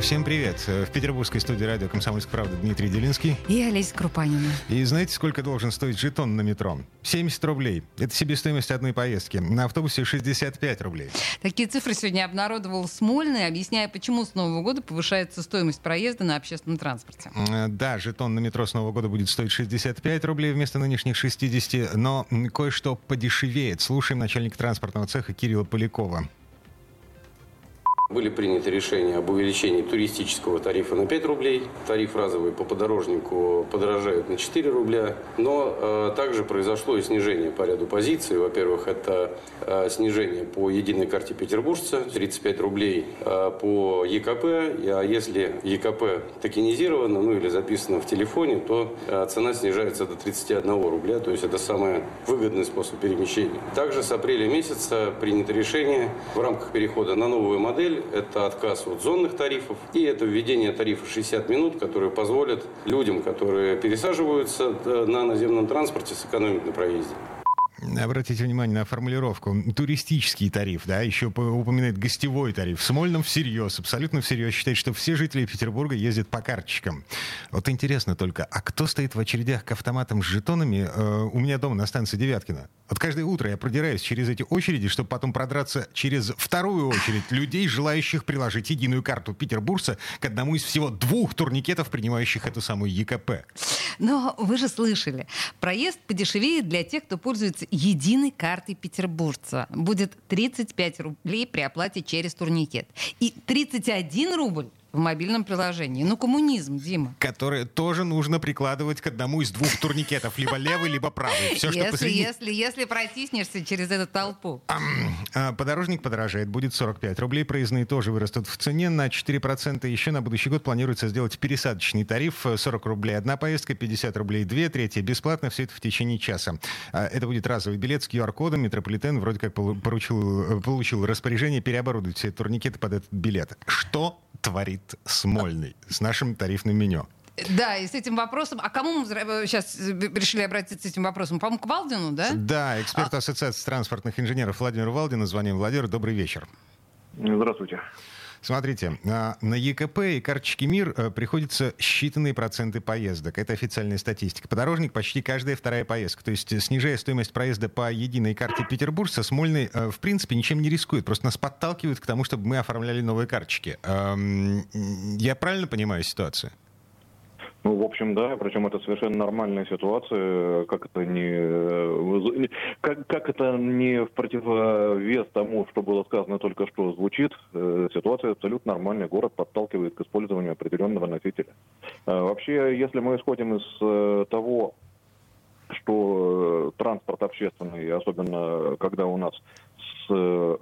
Всем привет. В петербургской студии радио «Комсомольская правда» Дмитрий Делинский. И Олеся Крупанина. И знаете, сколько должен стоить жетон на метро? 70 рублей. Это себестоимость одной поездки. На автобусе 65 рублей. Такие цифры сегодня обнародовал Смольный, объясняя, почему с Нового года повышается стоимость проезда на общественном транспорте. Да, жетон на метро с Нового года будет стоить 65 рублей вместо нынешних 60, но кое-что подешевеет. Слушаем начальника транспортного цеха Кирилла Полякова. Были приняты решения об увеличении туристического тарифа на 5 рублей. Тариф разовый по подорожнику подорожает на 4 рубля. Но э, также произошло и снижение по ряду позиций. Во-первых, это э, снижение по единой карте петербуржца 35 рублей э, по ЕКП. А если ЕКП токенизировано, ну или записано в телефоне, то э, цена снижается до 31 рубля. То есть это самый выгодный способ перемещения. Также с апреля месяца принято решение в рамках перехода на новую модель это отказ от зонных тарифов и это введение тарифа 60 минут, которые позволят людям, которые пересаживаются э, на наземном транспорте, сэкономить на проезде. Обратите внимание на формулировку. Туристический тариф, да, еще упоминает гостевой тариф. В Смольном всерьез, абсолютно всерьез считает, что все жители Петербурга ездят по карточкам. Вот интересно только, а кто стоит в очередях к автоматам с жетонами э, у меня дома на станции Девяткина? Вот каждое утро я продираюсь через эти очереди, чтобы потом продраться через вторую очередь людей, желающих приложить единую карту петербуржца к одному из всего двух турникетов, принимающих эту самую ЕКП. Но вы же слышали, проезд подешевеет для тех, кто пользуется единой картой петербуржца. Будет 35 рублей при оплате через турникет. И 31 рубль в мобильном приложении. Ну, коммунизм, Дима. Которое тоже нужно прикладывать к одному из двух турникетов. Либо левый, либо правый. Все, если, посреди... если, если протиснешься через эту толпу. А, подорожник подорожает. Будет 45 рублей. Проездные тоже вырастут в цене на 4%. Еще на будущий год планируется сделать пересадочный тариф. 40 рублей одна поездка, 50 рублей две, третья бесплатно. Все это в течение часа. А, это будет разовый билет с QR-кодом. Метрополитен вроде как поручил, получил распоряжение переоборудовать все турникеты под этот билет. Что творит Смольный с нашим тарифным меню. Да, и с этим вопросом. А кому мы сейчас решили обратиться с этим вопросом? По-моему, к Валдину, да? Да, эксперт а... Ассоциации транспортных инженеров Владимир Валдину. Звоним Владимир. Добрый вечер. Здравствуйте. Смотрите, на ЕКП и карточки МИР э, приходится считанные проценты поездок. Это официальная статистика. Подорожник почти каждая вторая поездка. То есть, снижая стоимость проезда по единой карте Петербуржца, Смольный, э, в принципе, ничем не рискует. Просто нас подталкивают к тому, чтобы мы оформляли новые карточки. Я правильно понимаю ситуацию? Ну, в общем, да, причем это совершенно нормальная ситуация, как это не, как, как это не в противовес тому, что было сказано только что звучит, э, ситуация абсолютно нормальная, город подталкивает к использованию определенного носителя. Э, вообще, если мы исходим из э, того, что транспорт общественный, особенно когда у нас с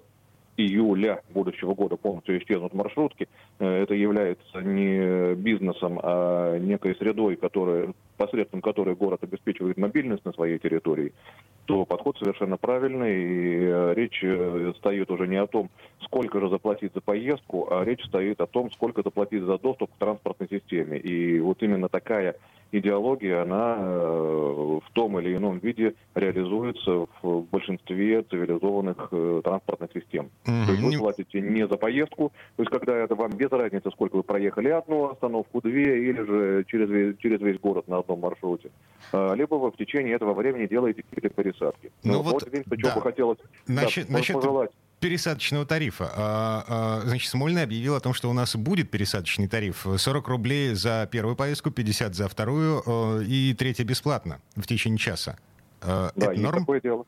июля будущего года полностью исчезнут маршрутки, э, это является не бизнесом, а некой средой, которая, посредством которой город обеспечивает мобильность на своей территории, то подход совершенно правильный. И э, речь э, стоит уже не о том, сколько же заплатить за поездку, а речь стоит о том, сколько заплатить за доступ к транспортной системе. И вот именно такая идеология, она в том или ином виде реализуется в большинстве цивилизованных транспортных систем. Mm-hmm. То есть вы платите не за поездку, то есть когда это вам без разницы, сколько вы проехали одну остановку, две, или же через весь, через весь город на одном маршруте. А, либо вы в течение этого времени делаете какие-то пересадки. Ну, ну вот, вот да. бы хотелось насчет, да, насчет пожелать пересадочного тарифа. А, а, значит, Смольный объявил о том, что у нас будет пересадочный тариф. 40 рублей за первую поездку, 50 за вторую э, и третья бесплатно в течение часа. Э, да, это норм? такое дело.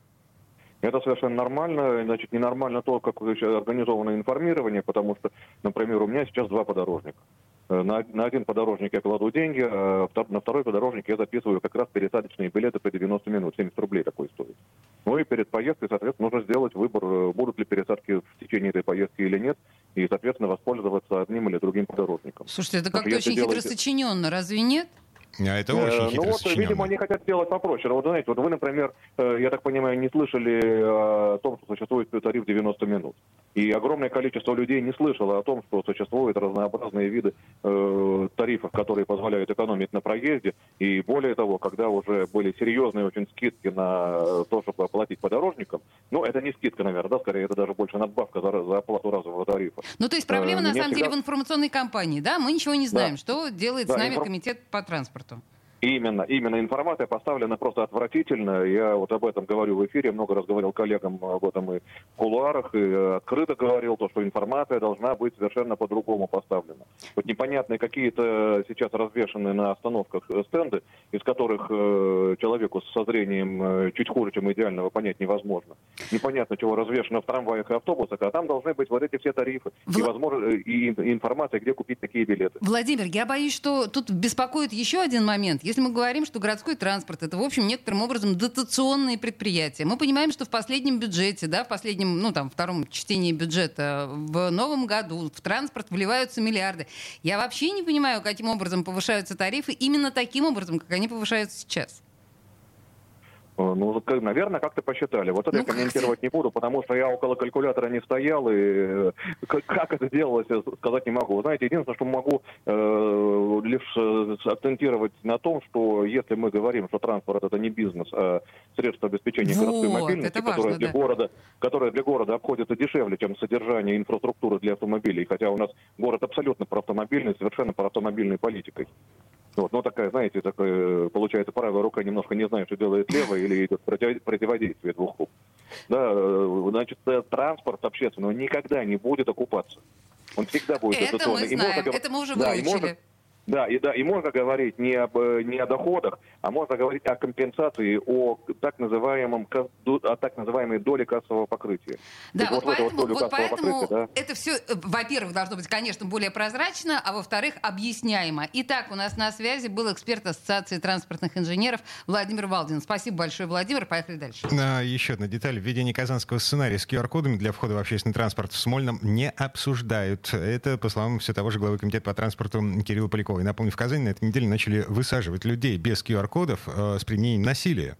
Это совершенно нормально. Значит, ненормально то, как организовано информирование, потому что, например, у меня сейчас два подорожника. Э, на, на один подорожник я кладу деньги, а на второй подорожник я записываю как раз пересадочные билеты по 90 минут. 70 рублей такой стоит. Ну и перед поездкой, соответственно, нужно сделать выбор, э, будут ли пересадки в течение этой поездки или нет, и, соответственно, воспользоваться одним или другим подорожником. Слушайте, это как-то очень делаете... сочиненно, разве нет? А это очень э, Ну вот, видимо, они хотят сделать попроще. Вот, знаете, вот вы, например, э, я так понимаю, не слышали о том, что существует тариф 90 минут. И огромное количество людей не слышало о том, что существуют разнообразные виды э, тарифов, которые позволяют экономить на проезде. И более того, когда уже были серьезные очень скидки на то, чтобы оплатить подорожникам, ну, это не скидка, наверное, да, скорее это даже больше надбавка за, за оплату разового тарифа. Ну, то есть проблема, э, на самом всегда... деле, в информационной кампании, да? Мы ничего не знаем, да. что делает да, с нами инфор... комитет по транспорту стандартам. Именно, именно информация поставлена просто отвратительно. Я вот об этом говорю в эфире, много раз говорил коллегам об этом и в кулуарах, и открыто говорил, то, что информация должна быть совершенно по-другому поставлена. Вот непонятные какие-то сейчас развешенные на остановках стенды, из которых э, человеку со зрением э, чуть хуже, чем идеального, понять невозможно. Непонятно, чего развешено в трамваях и автобусах, а там должны быть вот эти все тарифы Вла... и, возможно, и, и информация, где купить такие билеты. Владимир, я боюсь, что тут беспокоит еще один момент. Если мы говорим, что городской транспорт это, в общем, некоторым образом дотационные предприятия, мы понимаем, что в последнем бюджете, да, в последнем, ну, там, втором чтении бюджета в новом году в транспорт вливаются миллиарды. Я вообще не понимаю, каким образом повышаются тарифы именно таким образом, как они повышаются сейчас. Э, ну, наверное, как-то посчитали. Вот это ну, я комментировать не буду, потому что я около калькулятора не стоял, и э, как это делалось, сказать не могу. Знаете, единственное, что могу э, лишь э, акцентировать на том, что если мы говорим, что транспорт это не бизнес, а средство обеспечения вот, городской мобильности, важно, которое, для да. города, которое для города обходится дешевле, чем содержание инфраструктуры для автомобилей, хотя у нас город абсолютно про автомобильный, совершенно про автомобильной политикой. Вот, ну, такая, знаете, такая, получается, правая рука немножко не знает, что делает левая, или идет против, противодействие двух рук. Да, э, значит, э, транспорт общественный никогда не будет окупаться. Он всегда будет это мы знаем, это мы уже да, выучили. Да, и, да, и можно говорить не, об, э, не о доходах, а можно говорить о компенсации, о так, называемом, о так называемой доле кассового покрытия. Да, вот, вот поэтому, вот, поэтому да? это все, э, во-первых, должно быть, конечно, более прозрачно, а во-вторых, объясняемо. Итак, у нас на связи был эксперт Ассоциации транспортных инженеров Владимир Валдин. Спасибо большое, Владимир. Поехали дальше. А, еще одна деталь. Введение казанского сценария с QR-кодами для входа в общественный транспорт в Смольном не обсуждают. Это, по словам все того же главы комитета по транспорту Кирилла Полякова. Поляковой. Напомню, в Казани на этой неделе начали высаживать людей без QR-кодов э, с применением насилия.